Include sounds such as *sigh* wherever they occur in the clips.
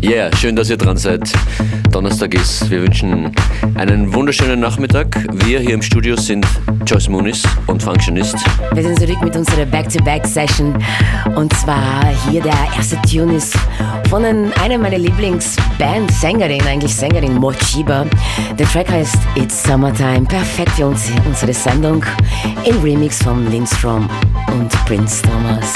Ja, yeah, schön, dass ihr dran seid. Donnerstag ist. Wir wünschen einen wunderschönen Nachmittag. Wir hier im Studio sind Joyce Moonis und Functionist. Wir sind zurück mit unserer Back-to-Back-Session. Und zwar hier der erste Tune ist von einer meiner Lieblingsband-Sängerin, eigentlich Sängerin Mochiba. Der Track heißt It's Summertime. Perfekt für uns, unsere Sendung. Im Remix von Lindstrom und Prince Thomas.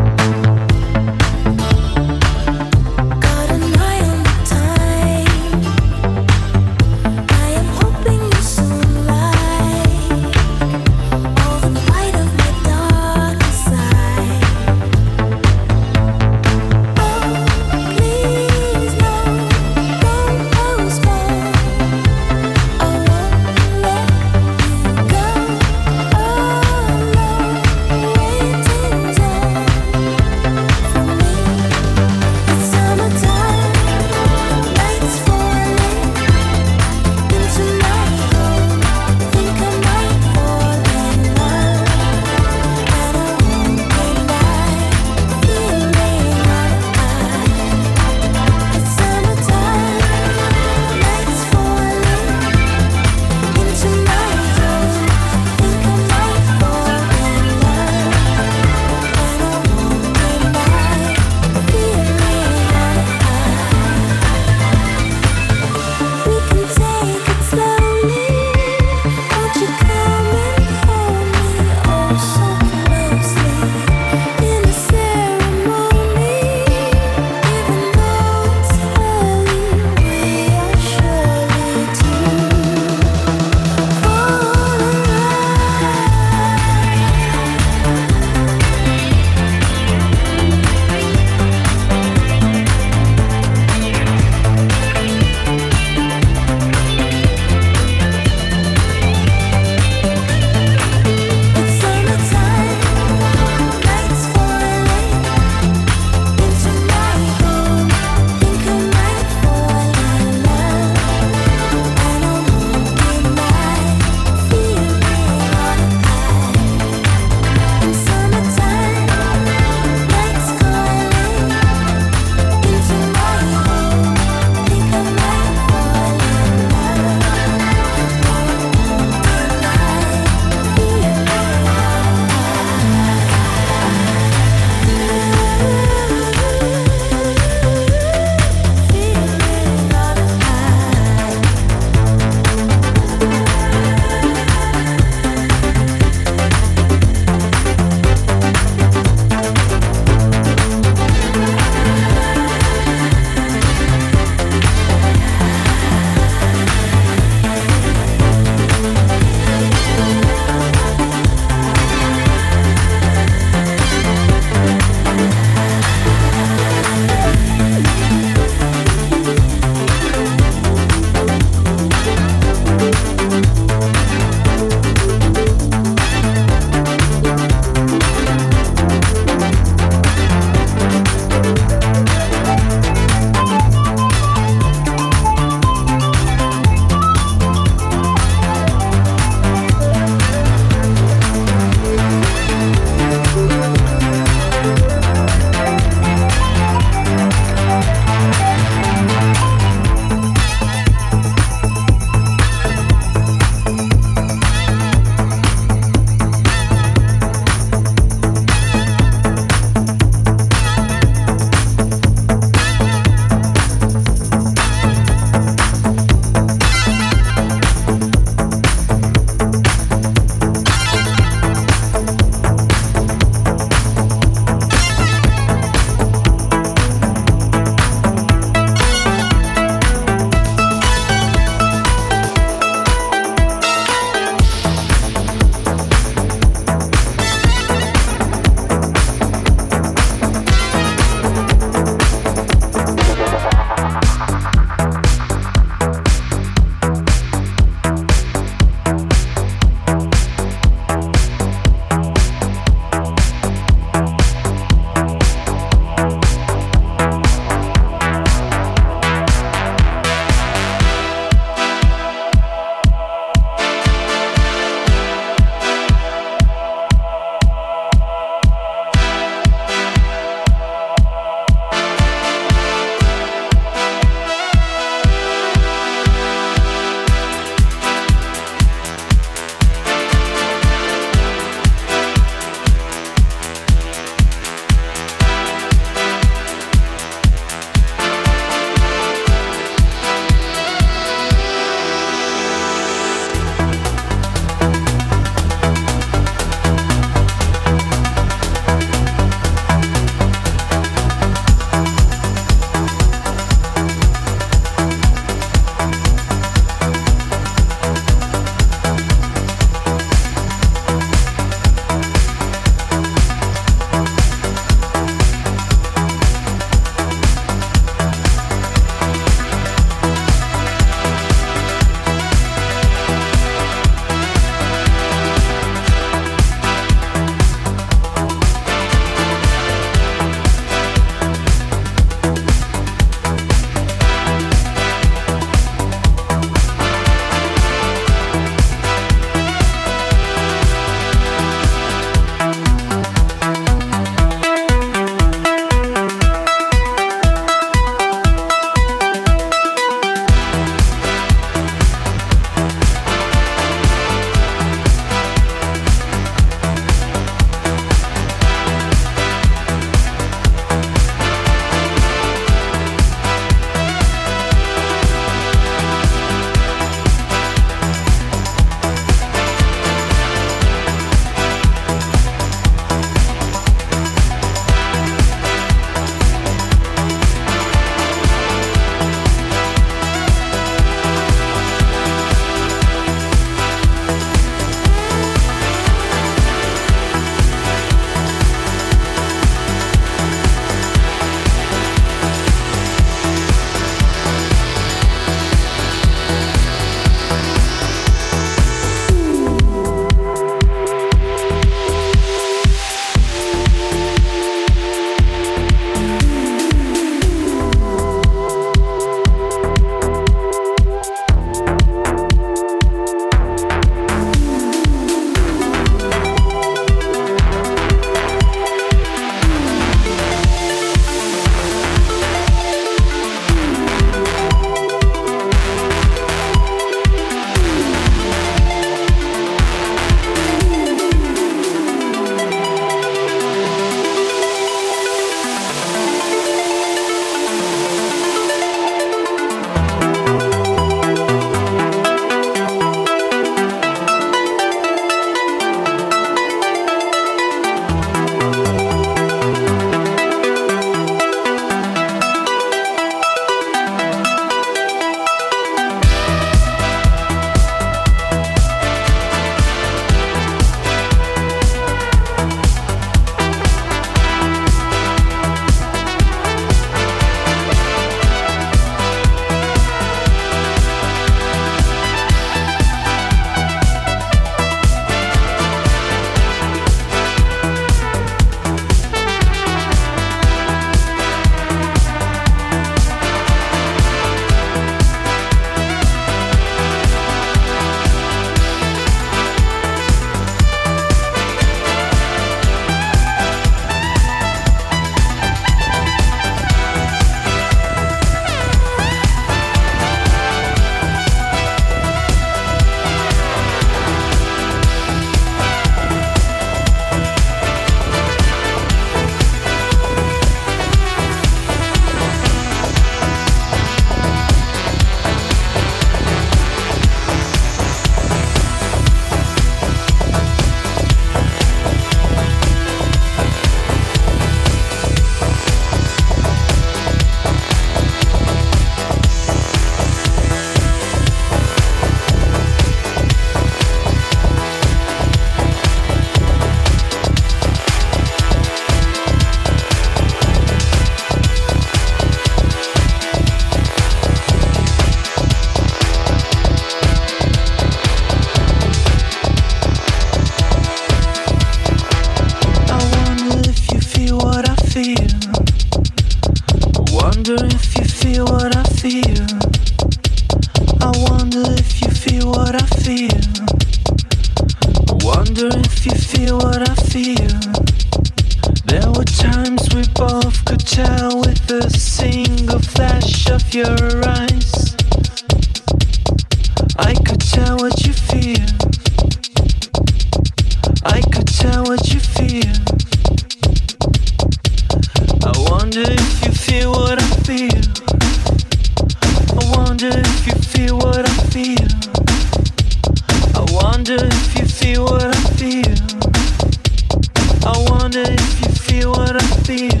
if you feel what I feel.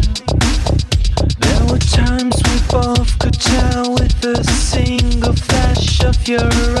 There were times we both could tell with a single flash of your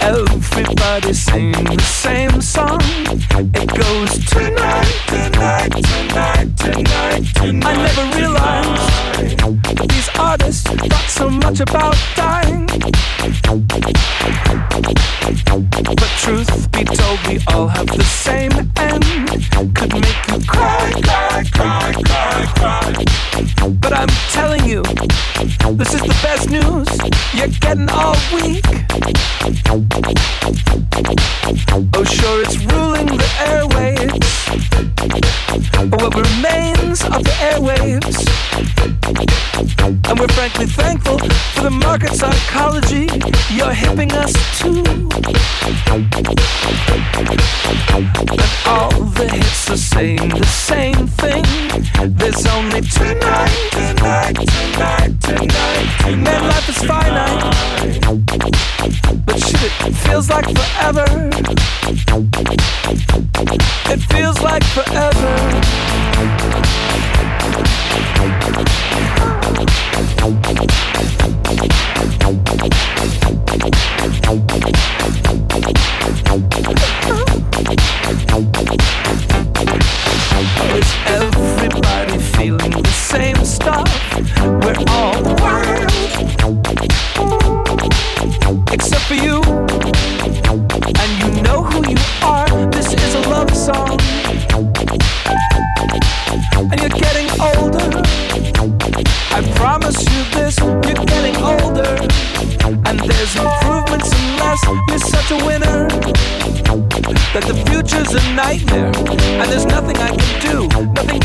Everybody sing the same song. It goes tonight, tonight, tonight, tonight, tonight. I never realized these artists thought so much about dying. But truth be told, we all have the same end. Could make you cry, cry, cry, cry, cry. But I'm telling you, this is the best news. You're getting all week. Oh, sure, it's ruling the airwaves. What remains of the airwaves. And we're frankly thankful for the market psychology you're helping us too. And all the hits are saying the same thing. There's only tonight, tonight, tonight, tonight. tonight. Man, life is finite. But shit feels like forever. It feels like forever i'm feeling the same stuff. we're all. and you know who you are. this is a love song. and you're getting older. I promise you this, you're getting older. And there's improvements unless you're such a winner. That the future's a nightmare. And there's nothing I can do, nothing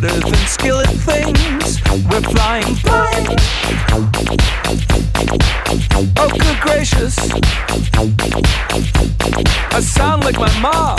better than skillet things. We're flying high. Oh, good gracious. I sound like my mom.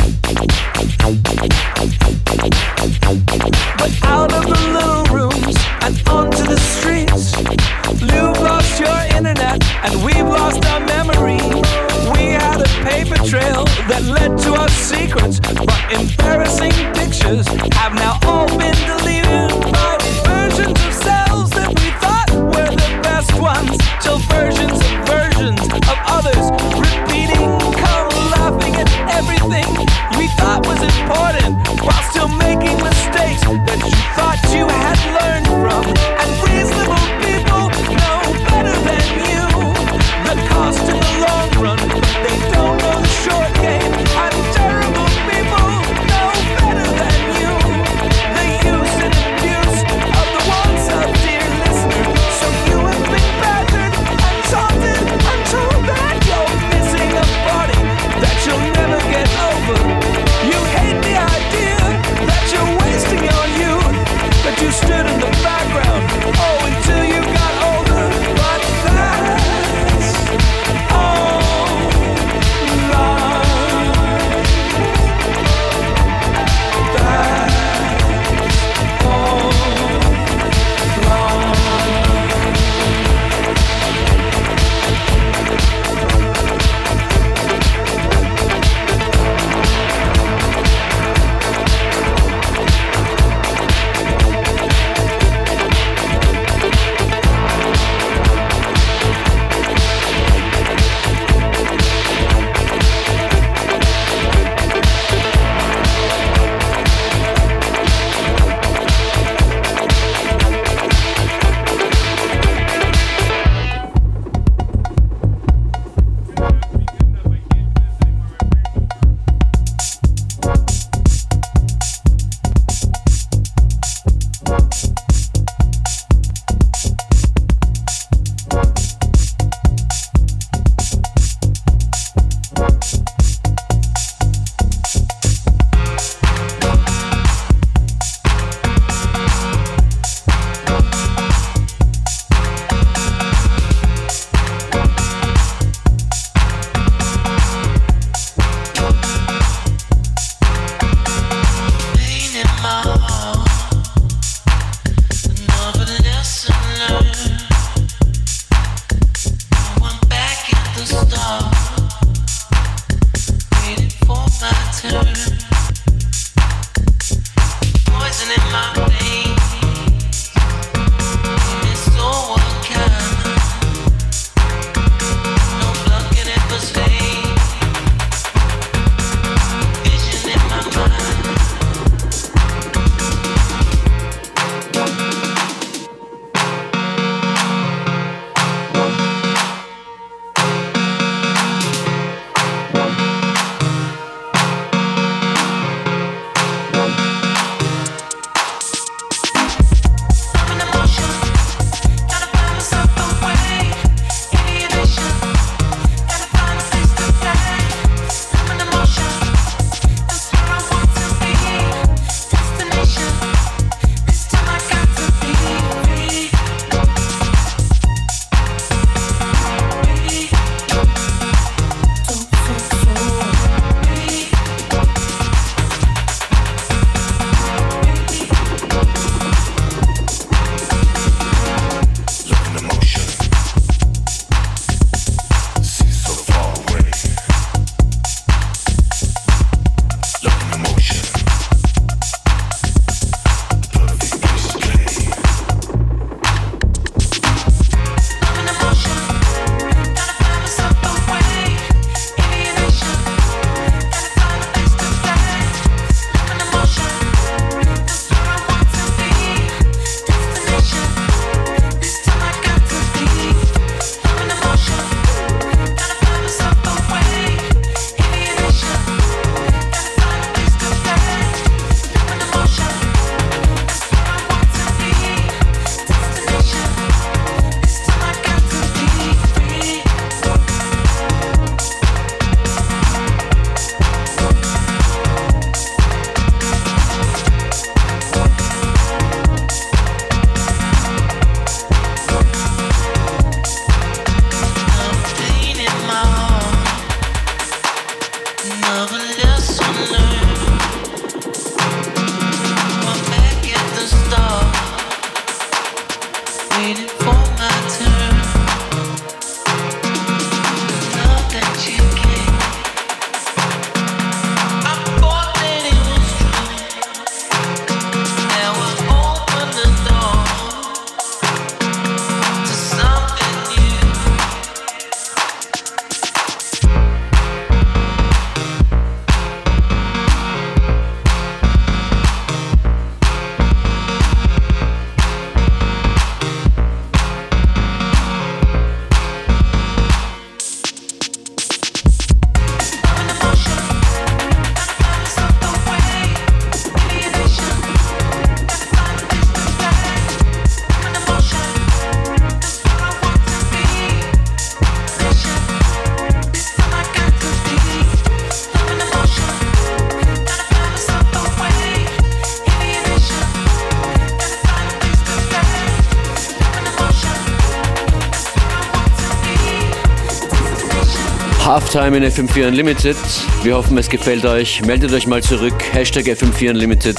Halftime in FM4 Unlimited. Wir hoffen, es gefällt euch. Meldet euch mal zurück. Hashtag FM4 Unlimited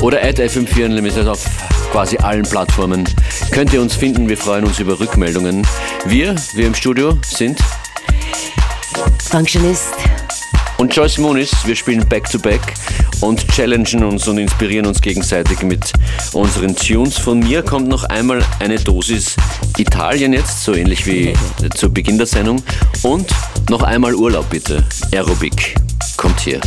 oder at FM4 Unlimited auf quasi allen Plattformen. Könnt ihr uns finden. Wir freuen uns über Rückmeldungen. Wir, wir im Studio sind Functionist und Joyce Moonis. Wir spielen Back-to-Back und challengen uns und inspirieren uns gegenseitig mit unseren Tunes. Von mir kommt noch einmal eine Dosis Italien jetzt, so ähnlich wie zu Beginn der Sendung. Und noch einmal Urlaub bitte. Aerobic kommt hier.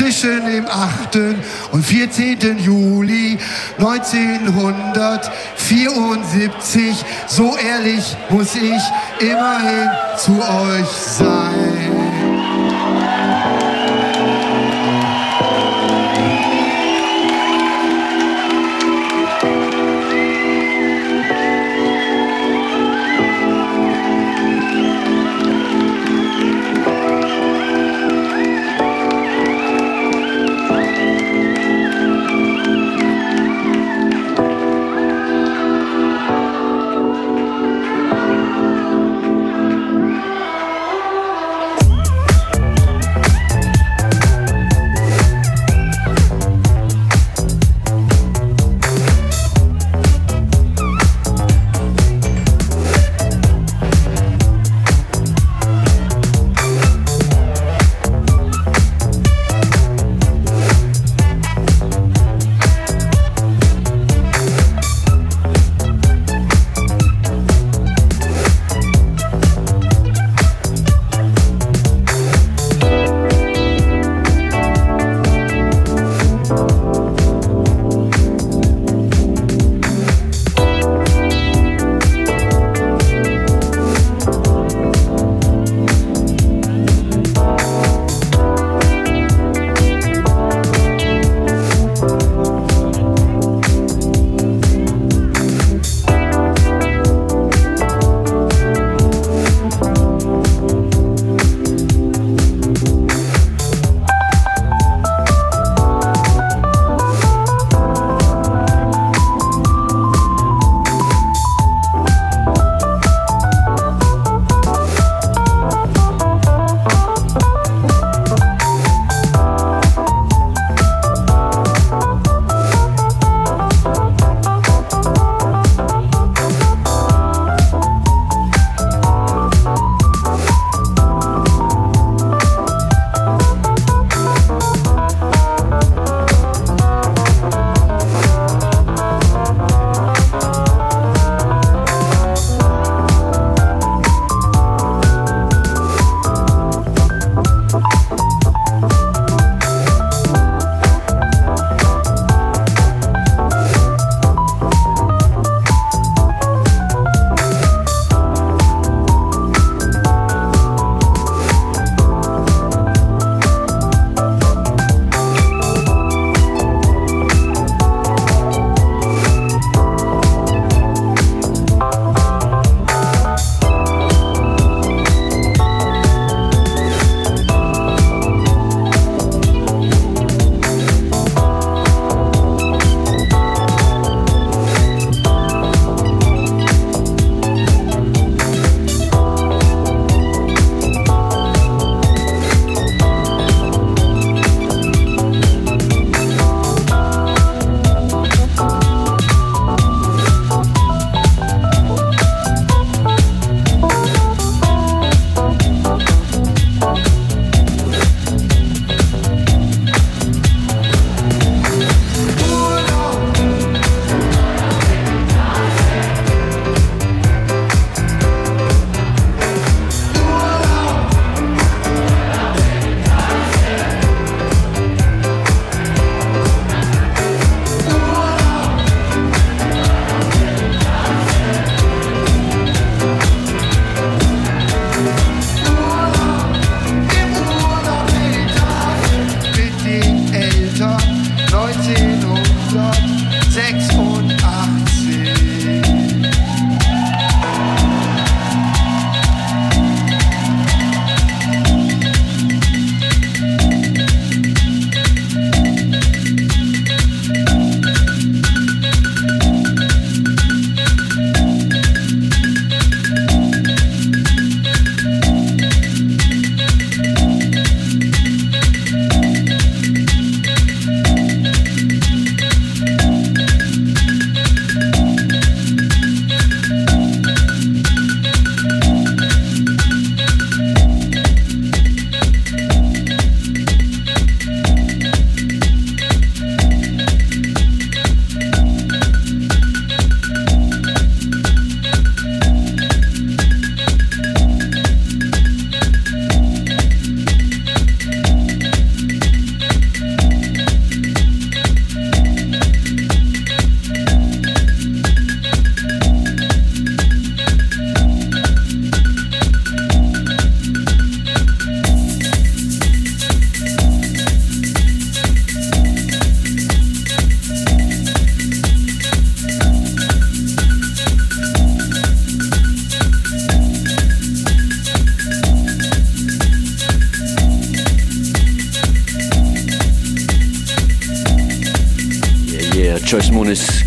Zwischen dem 8. und 14. Juli 1974. So ehrlich muss ich immerhin zu euch sein.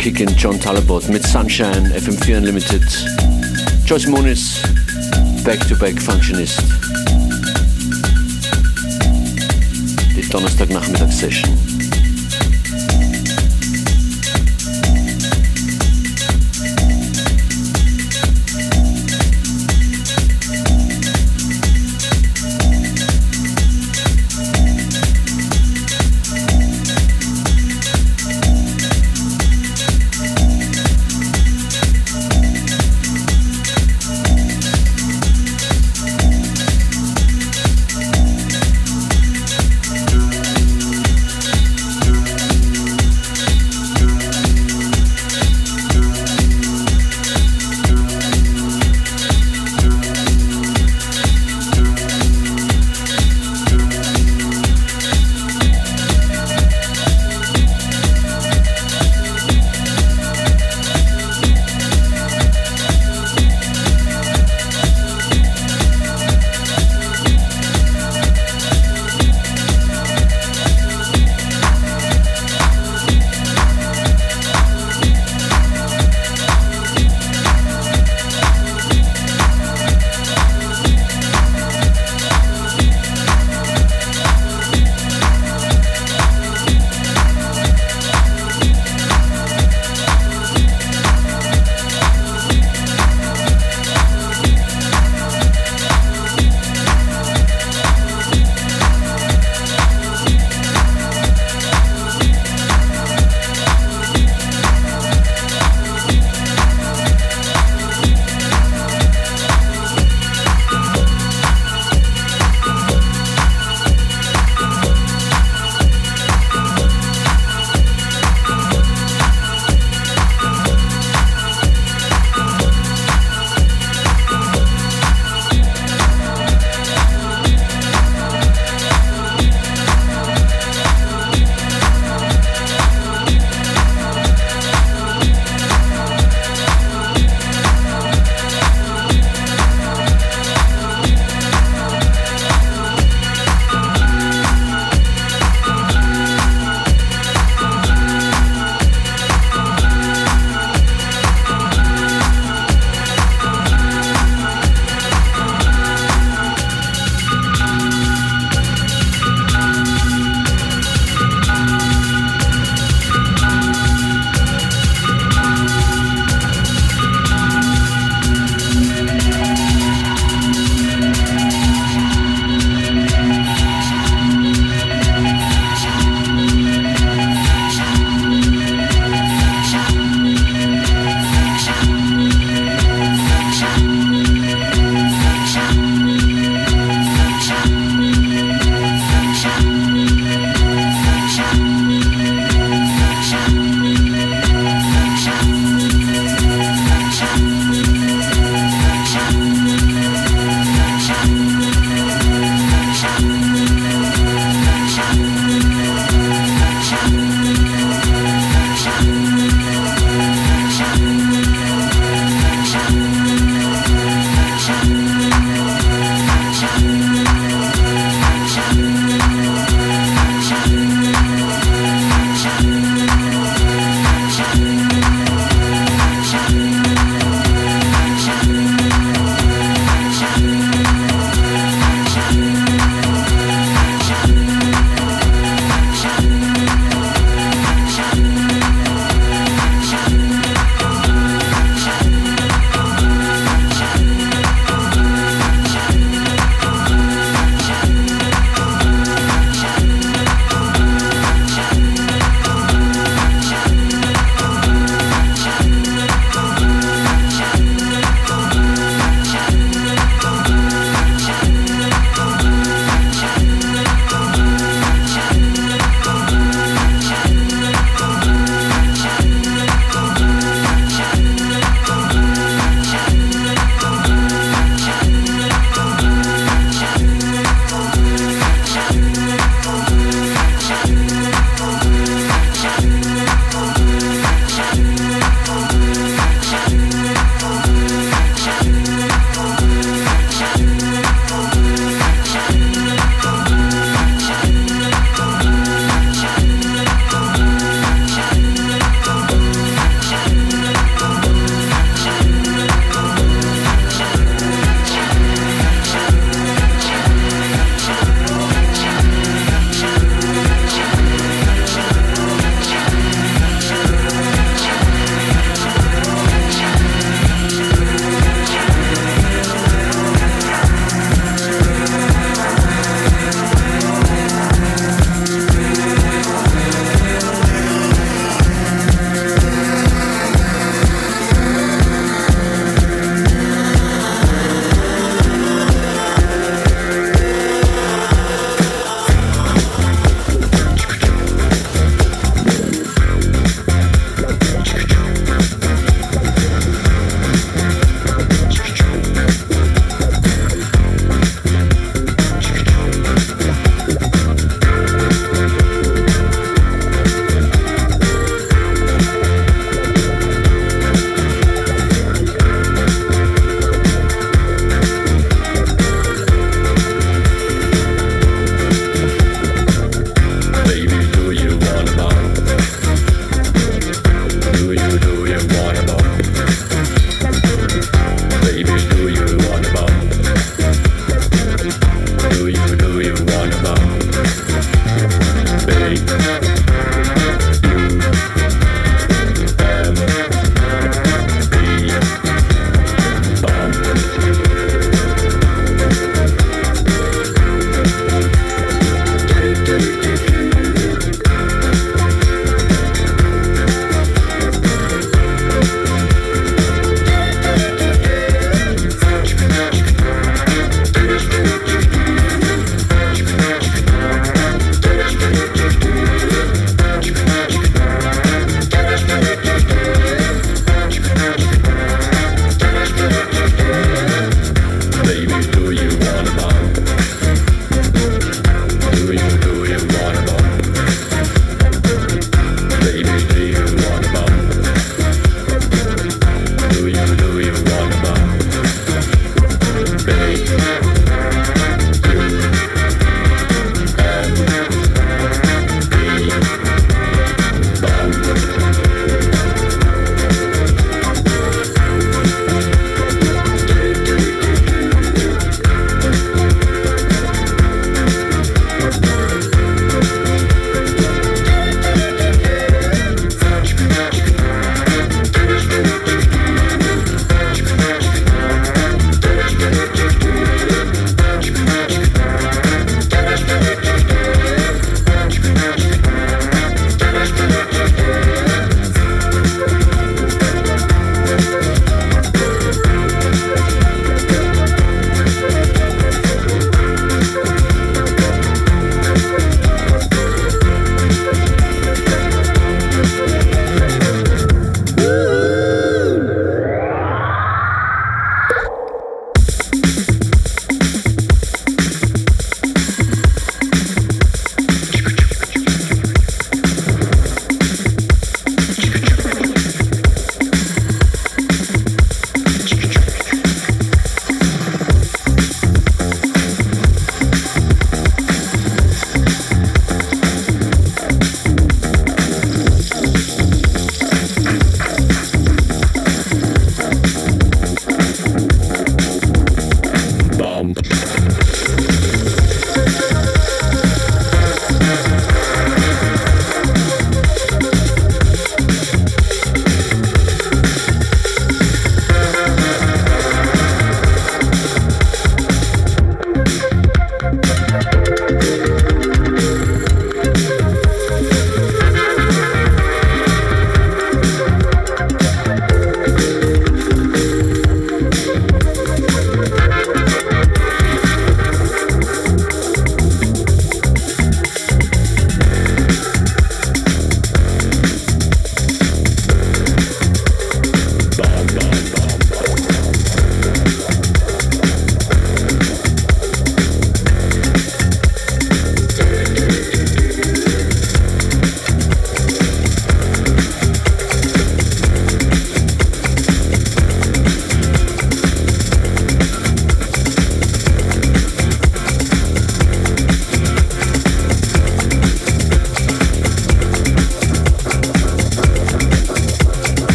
Kickin' John Talabot mit Sunshine, FM4 Unlimited. Joyce Moonis, Back-to-Back Functionist. Die Donnerstagnachmittagssession.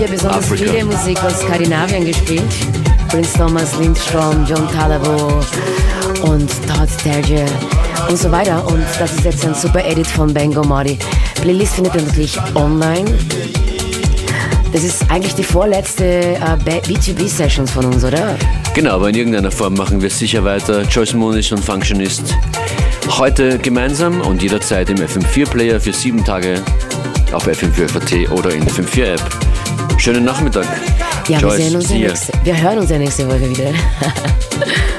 Ja, wir besonders Afrika. viele Musik aus Skandinavien gespielt. Prince Thomas, Lindstrom, John Talabo und Todd Terje und so weiter. Und das ist jetzt ein super Edit von Bango Modi. Playlist findet ihr natürlich online. Das ist eigentlich die vorletzte äh, B2B-Sessions von uns, oder? Genau, aber in irgendeiner Form machen wir sicher weiter. Joyce Moniz und Functionist. Heute gemeinsam und jederzeit im FM4-Player für sieben Tage auf FM4FAT oder in der FM4-App. Schönen Nachmittag. Ja, wir, Joyce, sehen uns ja nächste, wir hören uns ja nächste Woche wieder. *laughs*